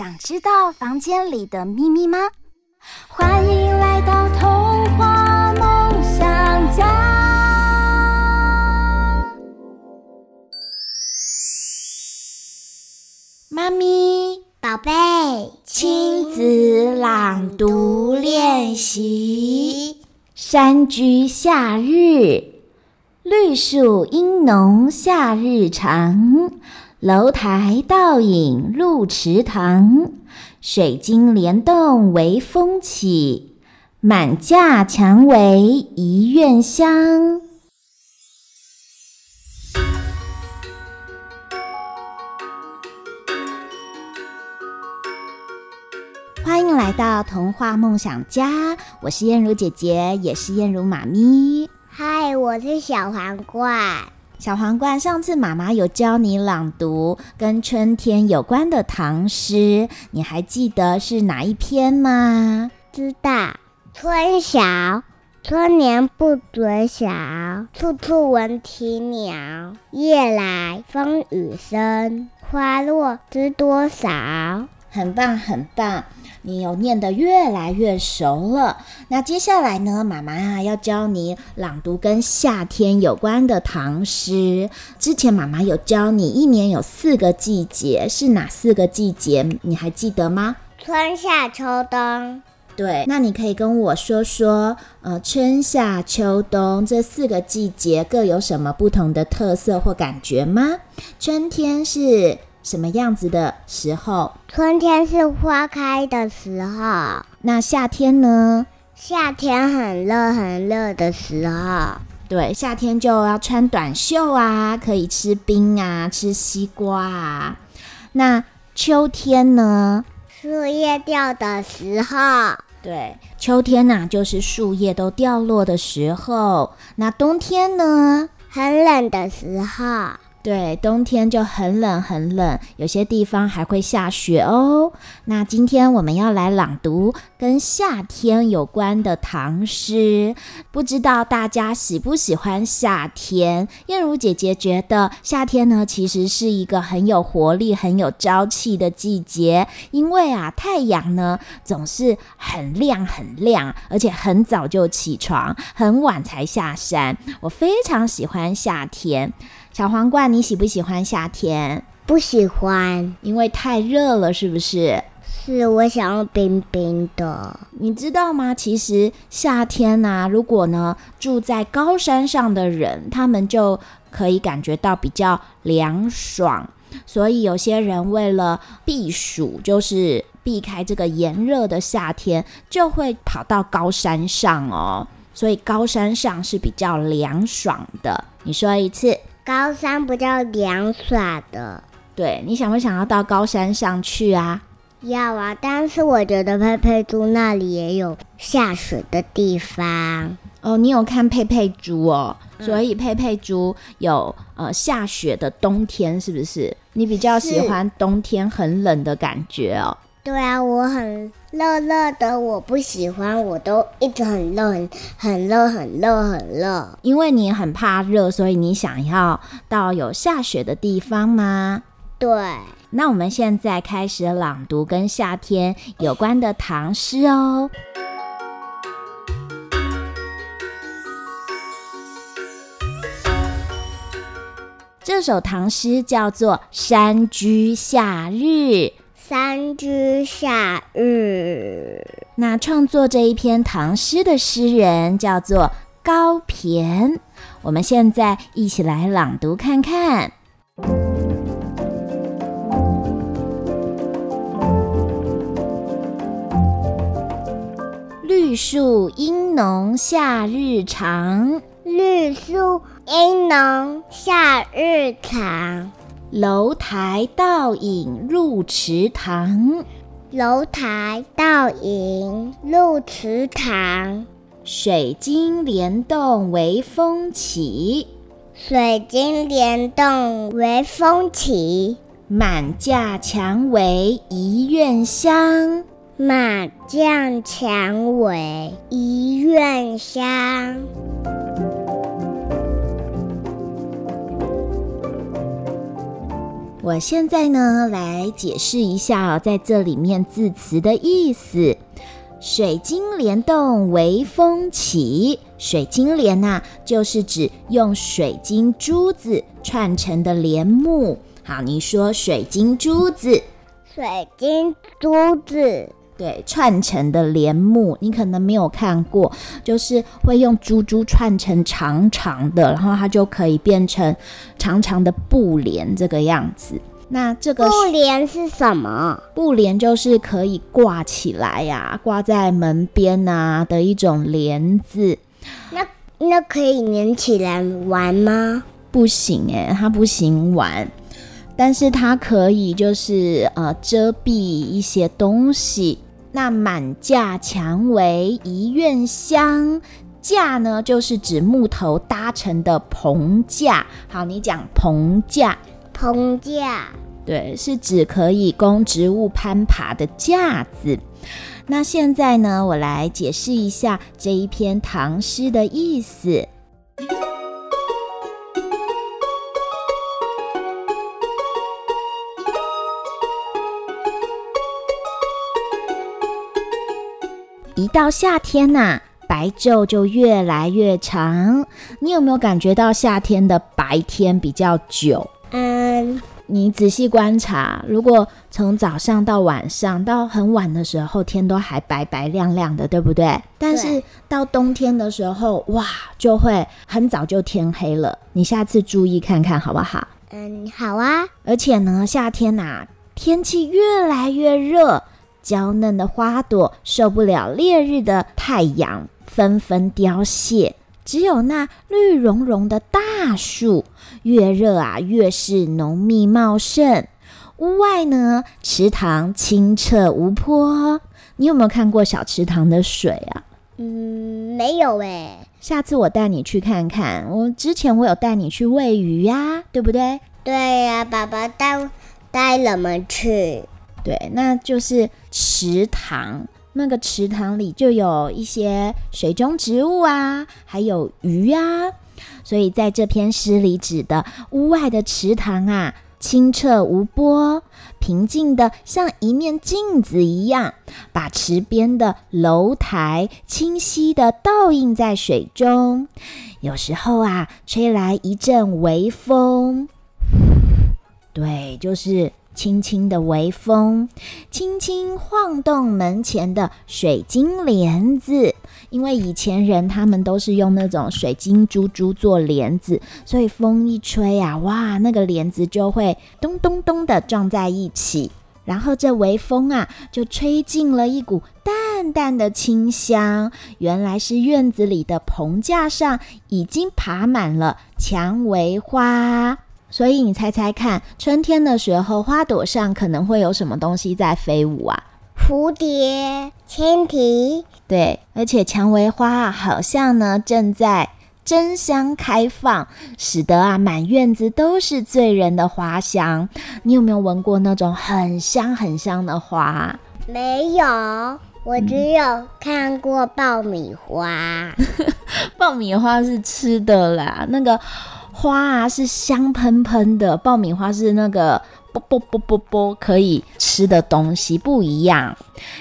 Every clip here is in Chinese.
想知道房间里的秘密吗？欢迎来到童话梦想家。妈咪，宝贝，亲子朗读练习。山居夏日，绿树阴浓夏日长，楼台倒影露池塘，水晶帘动微风起，满架蔷薇一院香。欢迎来到童话梦想家，我是燕如姐姐，也是燕如妈咪。嗨，我是小黄瓜。小皇冠，上次妈妈有教你朗读跟春天有关的唐诗，你还记得是哪一篇吗？知道。春晓，春眠不觉晓，处处闻啼鸟。夜来风雨声，花落知多少。很棒，很棒。你有念得越来越熟了。那接下来呢，妈妈啊要教你朗读跟夏天有关的唐诗。之前妈妈有教你，一年有四个季节，是哪四个季节？你还记得吗？春夏秋冬。对，那你可以跟我说说，呃，春夏秋冬这四个季节各有什么不同的特色或感觉吗？春天是什么样子的时候？春天是花开的时候。那夏天呢？夏天很热很热的时候。对，夏天就要穿短袖啊，可以吃冰啊，吃西瓜啊。那秋天呢？树叶掉的时候。对，秋天呐、啊，就是树叶都掉落的时候。那冬天呢？很冷的时候。对，冬天就很冷很冷，有些地方还会下雪哦。那今天我们要来朗读跟夏天有关的唐诗，不知道大家喜不喜欢夏天？燕如姐姐觉得夏天呢，其实是一个很有活力、很有朝气的季节，因为啊，太阳呢总是很亮很亮，而且很早就起床，很晚才下山。我非常喜欢夏天。小皇冠，你喜不喜欢夏天？不喜欢，因为太热了，是不是？是，我想要冰冰的。你知道吗？其实夏天啊，如果呢住在高山上的人，他们就可以感觉到比较凉爽。所以有些人为了避暑，就是避开这个炎热的夏天，就会跑到高山上哦。所以高山上是比较凉爽的。你说一次。高山不叫凉爽的，对，你想不想要到高山上去啊？要啊，但是我觉得佩佩猪那里也有下雪的地方哦。你有看佩佩猪哦，嗯、所以佩佩猪有呃下雪的冬天，是不是？你比较喜欢冬天很冷的感觉哦？对啊，我很热热的，我不喜欢，我都一直很热，很很热，很热，很热。因为你很怕热，所以你想要到有下雪的地方吗？对。那我们现在开始朗读跟夏天有关的唐诗哦。这首唐诗叫做《山居夏日》。山居夏日，那创作这一篇唐诗的诗人叫做高骈。我们现在一起来朗读看看。绿树阴浓夏日长，绿绿树阴浓，夏日长。楼台倒影入池塘，楼台倒影入池塘。水晶帘动微风起，水晶帘动微风起。满架蔷薇一院香，满架蔷薇一院香。我现在呢，来解释一下，在这里面字词的意思。水晶帘动微风起，水晶帘呐、就是指用水晶珠子串成的帘幕。好，你说水晶珠子，水晶珠子，对，串成的帘幕，你可能没有看过，就是会用珠珠串成长长的，然后它就可以变成长长的布帘这个样子。那这个布帘是什么？布帘就是可以挂起来呀、啊，挂在门边啊的一种帘子。那那可以粘起来玩吗？不行诶，它不行玩。但是它可以就是呃遮蔽一些东西。那满架蔷薇一院香，架呢就是指木头搭成的棚架。好，你讲棚架，棚架，对，是指可以供植物攀爬的架子。那现在呢，我来解释一下这一篇唐诗的意思。到夏天呐、啊，白昼就越来越长。你有没有感觉到夏天的白天比较久？嗯，你仔细观察，如果从早上到晚上到很晚的时候，天都还白白亮亮的，对不对？但是到冬天的时候，哇，就会很早就天黑了。你下次注意看看好不好？嗯，好啊。而且呢，夏天呐、啊，天气越来越热。娇嫩的花朵受不了烈日的太阳，纷纷凋谢。只有那绿茸茸的大树，越热啊越是浓密茂盛。屋外呢，池塘清澈无波。你有没有看过小池塘的水啊？嗯，没有诶。下次我带你去看看。我之前我有带你去喂鱼呀，对不对？对呀，爸爸带带了我们去。对，那就是池塘。那个池塘里就有一些水中植物啊，还有鱼啊。所以在这篇诗里指的屋外的池塘啊，清澈无波，平静的像一面镜子一样，把池边的楼台清晰的倒映在水中。有时候啊，吹来一阵微风，对，就是。轻轻的微风，轻轻晃动门前的水晶帘子。因为以前人他们都是用那种水晶珠珠做帘子，所以风一吹啊，哇，那个帘子就会咚咚咚的撞在一起。然后这微风啊，就吹进了一股淡淡的清香。原来是院子里的棚架上已经爬满了蔷薇花。所以你猜猜看，春天的时候，花朵上可能会有什么东西在飞舞啊？蝴蝶、蜻蜓。对，而且蔷薇花啊，好像呢正在争相开放，使得啊满院子都是醉人的花香。你有没有闻过那种很香很香的花？没有，我只有看过爆米花。爆米花是吃的啦，那个。花啊是香喷喷的，爆米花是那个啵啵啵啵啵可以吃的东西不一样。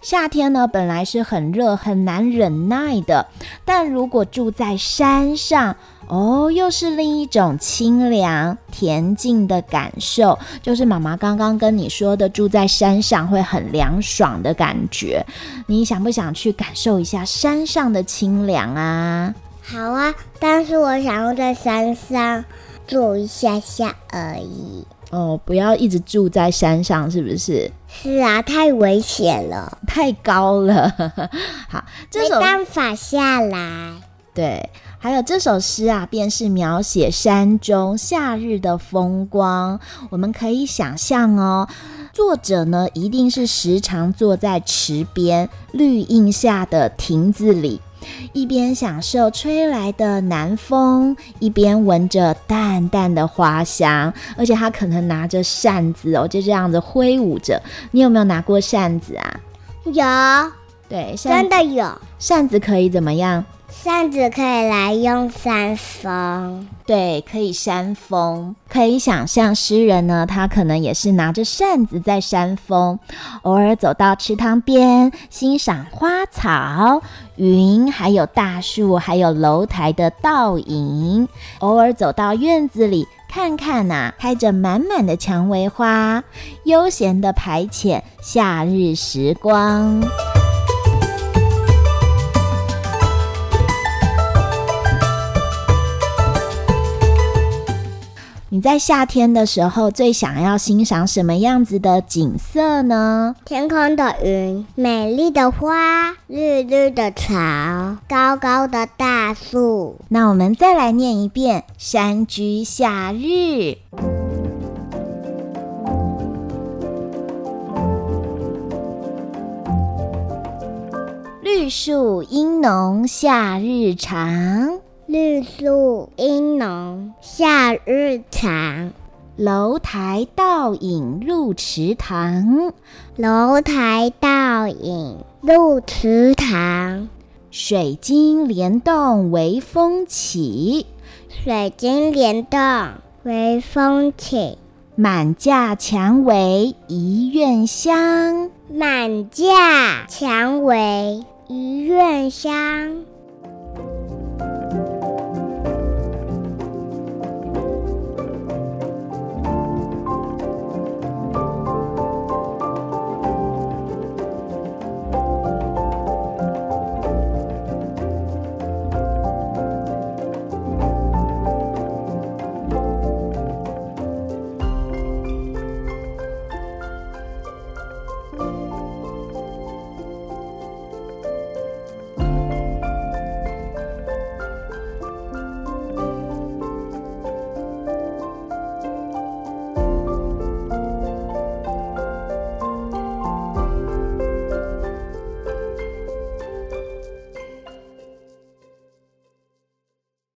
夏天呢本来是很热很难忍耐的，但如果住在山上哦，又是另一种清凉恬静的感受。就是妈妈刚刚跟你说的，住在山上会很凉爽的感觉。你想不想去感受一下山上的清凉啊？好啊，但是我想要在山上住一下下而已。哦，不要一直住在山上，是不是？是啊，太危险了，太高了。好，这没办法下来。对，还有这首诗啊，便是描写山中夏日的风光。我们可以想象哦，作者呢一定是时常坐在池边绿荫下的亭子里，一边享受吹来的南风，一边闻着淡淡的花香。而且他可能拿着扇子哦，就这样子挥舞着。你有没有拿过扇子啊？有，对，真的有。扇子可以怎么样？扇子可以来用扇风，对，可以扇风。可以想象诗人呢，他可能也是拿着扇子在扇风，偶尔走到池塘边欣赏花草、云，还有大树，还有楼台的倒影。偶尔走到院子里看看呐、开着满满的蔷薇花，悠闲地排遣夏日时光。你在夏天的时候最想要欣赏什么样子的景色呢？天空的云，美丽的花，绿绿的草，高高的大树。那我们再来念一遍《山居夏日》。绿树阴浓，夏日长。绿树阴浓，夏日长。楼台倒影入池塘，楼台倒影入池塘。水晶帘动微风起，水晶帘动微风起。满架蔷薇一院香，满架蔷薇一院香。